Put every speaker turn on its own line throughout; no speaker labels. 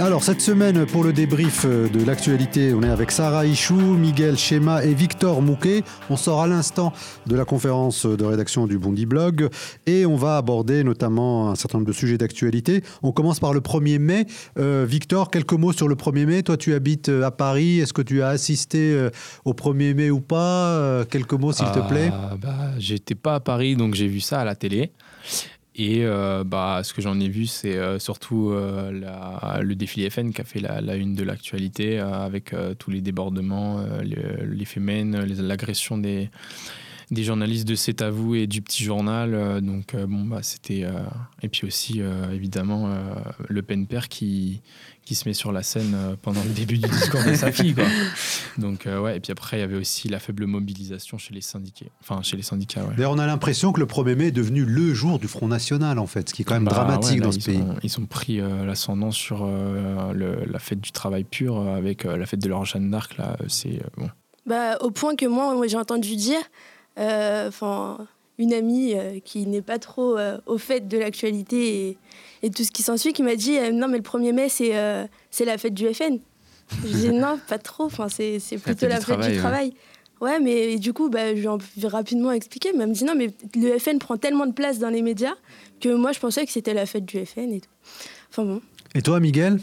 Alors cette semaine pour le débrief euh, de l'actualité, on est avec Sarah Ichou, Miguel Schema et Victor Mouquet. On sort à l'instant de la conférence de rédaction du Bondi Blog et on va aborder notamment un certain nombre de sujets d'actualité. On commence par le 1er mai. Euh, Victor, quelques mots sur le 1er mai. Toi tu habites euh, à Paris, est-ce que tu as assisté au 1er mai ou pas? Quelques mots s'il te plaît.
Bah, J'étais pas à Paris donc j'ai vu ça à la télé. Et euh, bah, ce que j'en ai vu, c'est euh, surtout euh, le défilé FN qui a fait la, une de l'actualité avec tous les débordements, les, faits l'agression des, des journalistes de C'est à vous et du petit journal. donc, bon, bah, c'était. et puis aussi, évidemment, Le Pen Père qui, qui se met sur la scène euh, pendant le début du discours de sa fille. Quoi. Donc, euh, ouais. Et puis après, il y avait aussi la faible mobilisation chez les syndicats. Enfin, chez les syndicats, ouais.
D'ailleurs, on a l'impression que le 1er mai est devenu le jour du Front National, en fait, ce qui est quand même bah, dramatique dans ce pays.
ils ont pris euh, l'ascendant sur la fête du travail pur avec la fête de leur Jeanne d'Arc. Là, c'est bon.
Bah, au point que moi, moi j'ai entendu dire, enfin, une amie qui n'est pas trop au fait de l'actualité et et tout ce qui s'ensuit, qui m'a dit euh, non mais le 1er mai c'est euh, c'est la fête du FN. Je dis non pas trop, enfin c'est plutôt la fête du travail. Ouais, mais du coup, bah, je vais rapidement expliquer. Mais elle me dit non, mais le FN prend tellement de place dans les médias que moi, je pensais que c'était la fête du FN et tout. Enfin bon.
Et toi, Miguel?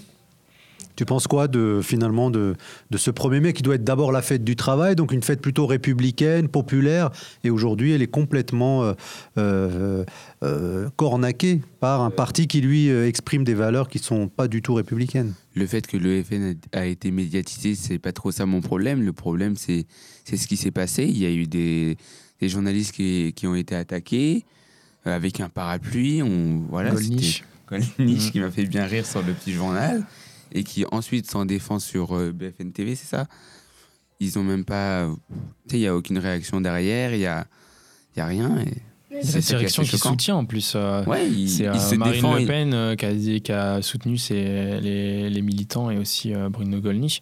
Tu penses quoi de finalement de, de ce 1er mai qui doit être d'abord la fête du travail, donc une fête plutôt républicaine, populaire, et aujourd'hui elle est complètement euh, euh, euh cornaquée par un parti qui lui euh, exprime des valeurs qui sont pas du tout républicaines?
Le fait que le FN a été médiatisé, c'est pas trop ça mon problème. Le problème c'est c'est ce qui s'est passé. Il y a eu des, des journalistes qui, qui, ont été attaqués avec un parapluie. On voilà.
Golnisch.
Golnisch qui m'a fait bien rire sur le petit journal et qui ensuite s'en défend sur euh, BFN TV, c'est ça? Ils ont même pas. Tu sais, il n'y a aucune réaction derrière, il n'y a, y a rien.
C'est la direction qui soutient en plus.
Euh, ouais, il,
c'est
euh,
Marine Le Pen euh, qui, a, qui, a, soutenu les, les, militants et aussi Bruno Gollnisch.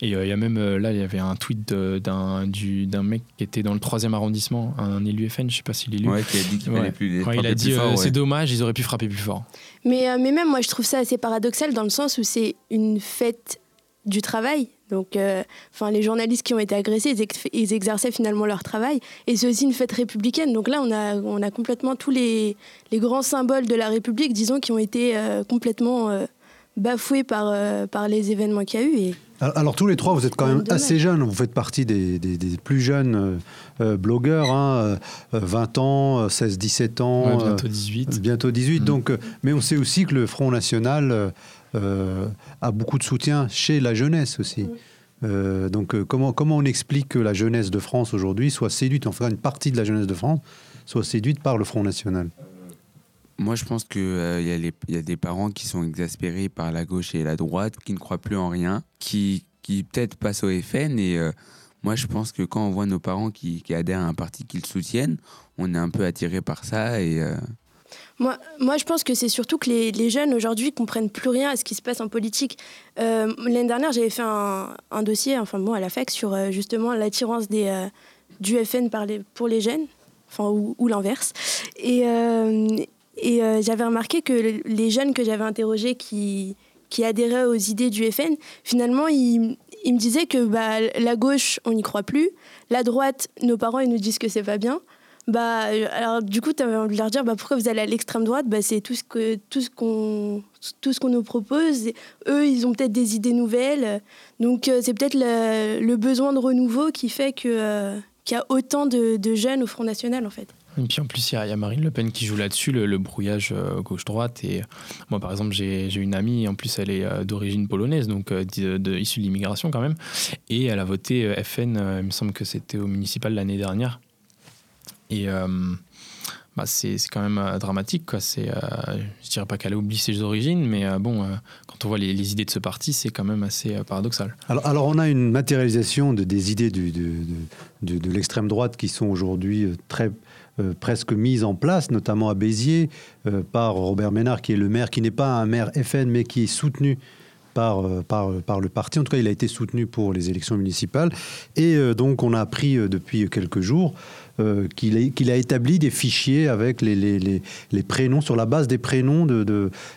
Et il y a même là, il y avait un tweet d'un, d'un mec qui était dans le 3 arrondissement, un élu FN, je sais pas s'il est élu.
Ouais, qui a dit qu'il
ouais.
plus.
il a dit c'est dommage, ils auraient pu frapper plus fort.
Mais, mais même moi, je trouve ça assez paradoxal dans le sens où c'est une fête du travail donc, euh, enfin, les journalistes qui ont été agressés, ils, exerçaient finalement leur travail. Et c'est aussi une fête républicaine. Donc là, on a, on a complètement tous les, les grands symboles de la République, disons, qui ont été euh, complètement euh, bafoués par, par les événements qu'il y a eu. Et...
Alors, tous les trois, vous êtes quand même assez jeunes. Vous faites partie des, des, plus jeunes blogueurs, hein, 20 ans, 16-17 ans.
bientôt 18.
bientôt 18. Mm. Donc, mais on sait aussi que le Front National euh, a beaucoup de soutien chez la jeunesse aussi. Euh, donc euh, comment, comment on explique que la jeunesse de France aujourd'hui soit séduite, enfin une partie de la jeunesse de France soit séduite par le Front National?
Moi je pense qu'il il y, a des parents qui sont exaspérés par la gauche et la droite, qui ne croient plus en rien, qui, qui peut-être passent au FN et moi je pense que quand on voit nos parents qui, qui adhèrent à un parti qu'ils soutiennent, on est un peu attiré par ça et
moi, moi, je pense que c'est surtout que les, jeunes aujourd'hui comprennent plus rien à ce qui se passe en politique. Euh, L'année dernière, j'avais fait un, dossier, enfin bon, à la fac, sur euh, justement l'attirance euh, du FN pour les jeunes, enfin ou, l'inverse. Et, j'avais remarqué que les jeunes que j'avais interrogés qui adhéraient aux idées du FN, finalement, ils, ils me disaient que bah, la gauche, on n'y croit plus. La droite, nos parents, ils nous disent que c'est pas bien bah alors du coup tu avais envie de leur dire bah pourquoi vous allez à l'extrême droite? Bah c'est tout ce que tout ce qu'on tout ce qu'on nous propose eux ils ont peut-être des idées nouvelles donc euh, c'est peut-être le, besoin de renouveau qui fait que euh, qu'il y a autant de, jeunes au Front National en fait
et puis en plus, il y, a Marine Le Pen qui joue là-dessus, le, brouillage euh, gauche-droite. Et moi, par exemple, j'ai une amie, en plus, elle est d'origine polonaise, donc de, issue de l'immigration quand même. Et elle a voté FN, il me semble que c'était au municipal l'année dernière. Et euh, bah, c'est quand même euh, dramatique. Quoi. C'est, euh, je dirais pas qu'elle a oublié ses origines, mais bon, quand on voit les, idées de ce parti, c'est quand même assez paradoxal.
Alors, alors, on a une matérialisation de, des idées du, de, de, de l'extrême droite qui sont aujourd'hui très presque mises en place, notamment à Béziers, par Robert Ménard, qui est le maire, qui n'est pas un maire FN, mais qui est soutenu par, par, par le parti. En tout cas, il a été soutenu pour les élections municipales. Et donc, on a appris depuis quelques jours euh, qu'il a, établi des fichiers avec les, prénoms, sur la base des prénoms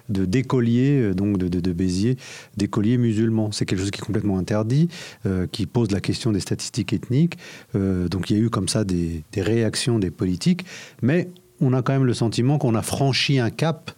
d'écoliers, donc de, Béziers, d'écoliers musulmans. C'est quelque chose qui est complètement interdit, euh, qui pose la question des statistiques ethniques. Euh, donc il y a eu comme ça des réactions des politiques, mais on a quand même le sentiment qu'on a franchi un cap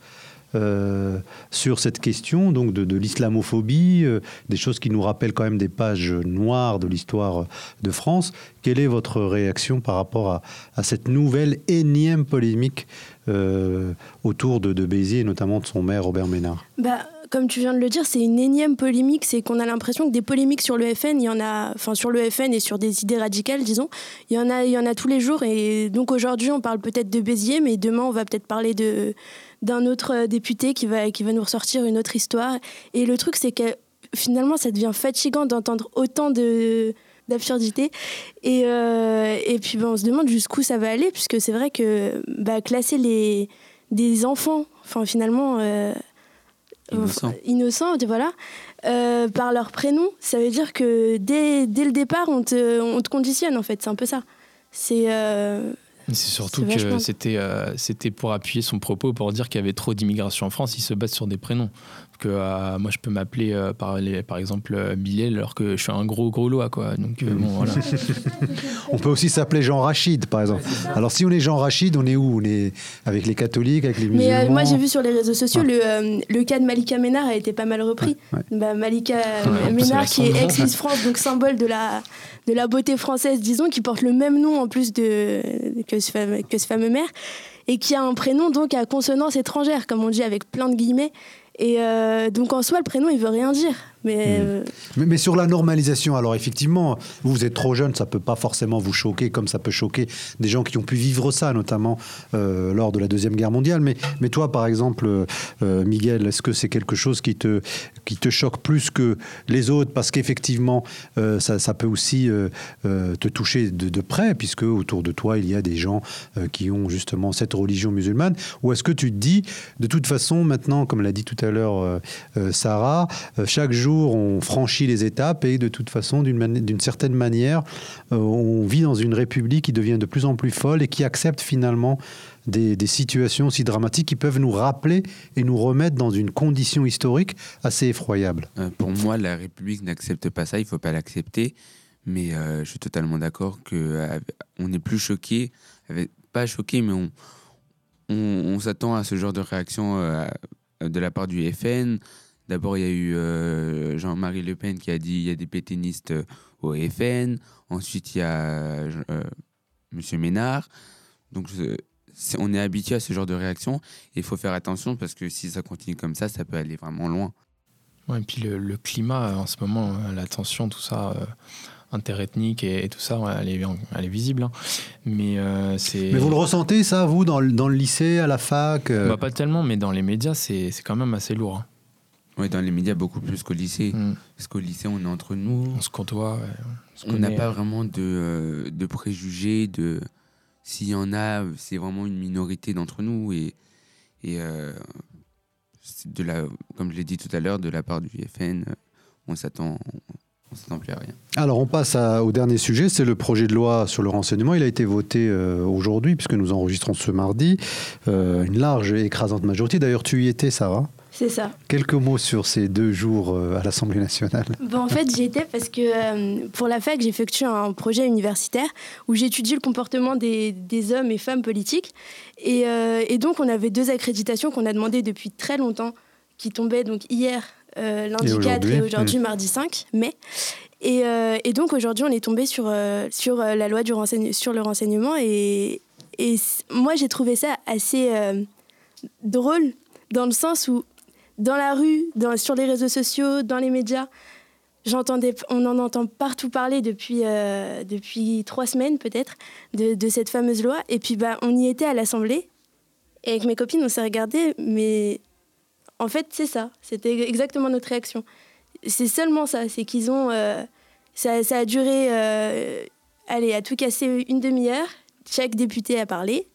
euh, sur cette question donc de, l'islamophobie, euh, des choses qui nous rappellent quand même des pages noires de l'histoire de France. Quelle est votre réaction par rapport à, cette nouvelle énième polémique euh, autour de, Béziers notamment de son maire Robert Ménard?
Bah, comme tu viens de le dire, c'est une énième polémique. C'est qu'on a l'impression que des polémiques sur le FN, il y en a, enfin sur le FN et sur des idées radicales, disons, il y en a, il y en a tous les jours. Et donc aujourd'hui, on parle peut-être de Béziers, mais demain, on va peut-être parler de d'un autre euh, député qui va, qui va nous ressortir une autre histoire. Et le truc, c'est que finalement, ça devient fatigant d'entendre autant de d'absurdité. Et, euh, et puis, ben, on se demande jusqu'où ça va aller, puisque c'est vrai que bah, classer les, des enfants, enfin, finalement, euh, innocents, voilà, par leur prénom, ça veut dire que dès, dès le départ, on te, on te conditionne, en fait. C'est un peu ça. C'est
c'est surtout que c'était euh, c'était pour appuyer son propos, pour dire qu'il y avait trop d'immigration en France, il se base sur des prénoms que euh, moi je peux m'appeler euh, par, par exemple euh, Bilal alors que je suis un gros gros lois quoi. Donc bon voilà.
on peut aussi s'appeler Jean Rachid par exemple. Alors si on est Jean Rachid, on est où? On est avec les catholiques, avec les musulmans?
Mais moi j'ai vu sur les réseaux sociaux le, le, cas de Malika Ménard a été pas mal repris. Bah, Malika Ménard qui est ex Miss France donc symbole de la de la beauté française disons qui porte le même nom en plus de que ce fameux, que ce fameux maire et qui a un prénom donc à consonance étrangère comme on dit avec plein de guillemets et euh, donc en soi, le prénom, il veut rien dire. Hmm.
Euh, mais, mais, sur la normalisation, alors effectivement, vous, êtes trop jeune, ça peut pas forcément vous choquer comme ça peut choquer des gens qui ont pu vivre ça, notamment euh, lors de la Deuxième Guerre mondiale. Mais, mais toi, par exemple, Miguel, est-ce que c'est quelque chose qui te, qui te choque plus que les autres? Parce qu'effectivement, ça, ça, peut aussi te toucher de, de, près, puisque autour de toi, il y a des gens qui ont justement cette religion musulmane. Ou est-ce que tu te dis, de toute façon, maintenant, comme l'a dit tout à l'heure Sarah, chaque jour, on franchit les étapes et de toute façon, d'une certaine manière, euh, on vit dans une république qui devient de plus en plus folle et qui accepte finalement des, situations si dramatiques qui peuvent nous rappeler et nous remettre dans une condition historique assez effroyable.
Euh, pour moi, la République n'accepte pas ça, il ne faut pas l'accepter. Mais euh, je suis totalement d'accord qu'on n'est plus choqué, pas choqué, mais on, on, s'attend à ce genre de réaction de la part du FN, D'abord, il y a eu euh, Jean-Marie Le Pen qui a dit il y a des pétainistes euh, au FN. Ensuite, il y a euh, M. Ménard. Donc, on est habitué à ce genre de réaction. Il faut faire attention parce que si ça continue comme ça, ça peut aller vraiment loin.
Ouais, et puis le, climat en ce moment, la tension, tout ça, interethnique et, tout ça, elle, est, elle est visible. Hein. Mais, c'est...
mais vous le ressentez, ça, vous, dans, dans le lycée, à la fac
bah, Pas tellement, mais dans les médias, c'est, quand même assez lourd. Hein.
Oui, dans les médias, beaucoup plus qu'au lycée. Mm. Parce qu'au lycée, on est entre nous.
On se côtoie.
on n'a pas vraiment de, euh, de préjugés. De... S'il y en a, c'est vraiment une minorité d'entre nous. Et, et euh, de la, comme je l'ai dit tout à l'heure, de la part du FN, on s'attend. On s'attend plus à rien.
Alors on passe au dernier sujet, c'est le projet de loi sur le renseignement. Il a été voté euh, aujourd'hui, puisque nous enregistrons ce mardi. une large et écrasante majorité. D'ailleurs, tu y étais, Sarah
c'est ça.
Quelques mots sur ces deux jours euh, à l'Assemblée nationale.
Bon, en fait, j'y étais parce que euh, pour la fac, j'effectue un projet universitaire où j'étudie le comportement des, hommes et femmes politiques. Euh, et, donc, on avait deux accréditations qu'on a demandées depuis très longtemps, qui tombaient donc hier, lundi 4 et aujourd'hui, hmm. mardi 5 mai. Et, donc, aujourd'hui, on est tombé sur, sur la loi du sur le renseignement. Et, et moi, j'ai trouvé ça assez drôle dans le sens où dans la rue, sur les réseaux sociaux, dans les médias. J'entendais, on en entend partout parler depuis, euh, depuis trois semaines peut-être de, cette fameuse loi. Et puis bah, on y était à l'Assemblée. Et avec mes copines, on s'est regardé, mais en fait, c'est ça. C'était exactement notre réaction. C'est seulement ça. C'est qu'ils ont. Euh, ça, ça, a duré, euh, allez, à tout casser une demi-heure. Chaque député a parlé,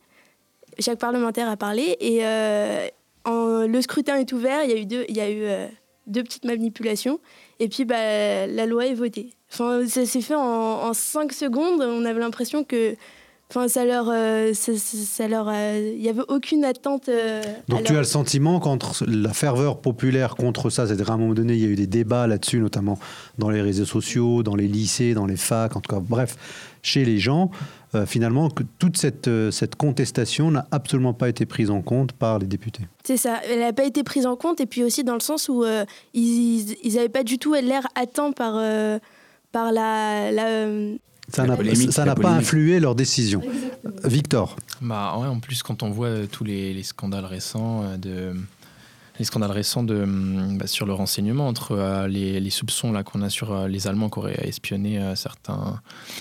chaque parlementaire a parlé. Et, le scrutin est ouvert. Il y a eu deux, il y a eu, euh, deux petites manipulations. Et puis, bah, la loi est votée. Enfin, ça s'est fait en, en 5 secondes. On avait l'impression que Enfin, ça leur, euh, ça, leur, il n'y avait aucune attente. Euh,
Donc tu as le sentiment qu'entre la ferveur populaire contre ça, c'est-à-dire à un moment donné, il y a eu des débats là-dessus, notamment dans les réseaux sociaux, dans les lycées, dans les facs, en tout cas, bref, chez les gens, euh, finalement, que toute cette, cette contestation n'a absolument pas été prise en compte par les députés.
C'est ça, elle n'a pas été prise en compte, et puis aussi dans le sens où ils n'avaient pas du tout l'air atteints par, par la, la
ça n'a pas influé leur décision. Victor
bah, ouais, En plus, quand on voit euh, tous les, scandales récents euh, de les scandales récents de, mm, bah, sur le renseignement entre euh, les, soupçons là qu'on a sur les Allemands qui auraient espionné certains,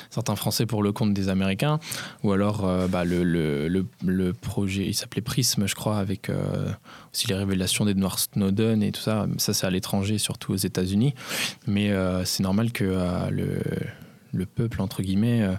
certains Français pour le compte des Américains, ou alors bah, le, le, projet, il s'appelait Prism, je crois, avec aussi les révélations d'Edward Snowden et tout ça. Ça, c'est à l'étranger, surtout aux États-Unis. Mais c'est normal que le le peuple, entre guillemets, euh,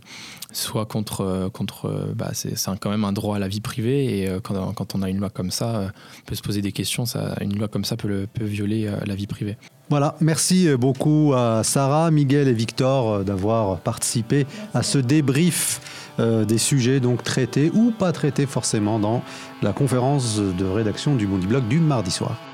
soit contre. Euh, contre euh, bah, c'est quand même un droit à la vie privée. Et quand, quand, on a une loi comme ça, on peut se poser des questions. Une loi comme ça peut, peut violer la vie privée.
Voilà, merci beaucoup à Sarah, Miguel et Victor d'avoir participé à ce débrief des sujets donc traités ou pas traités forcément dans la conférence de rédaction du Blog du mardi soir.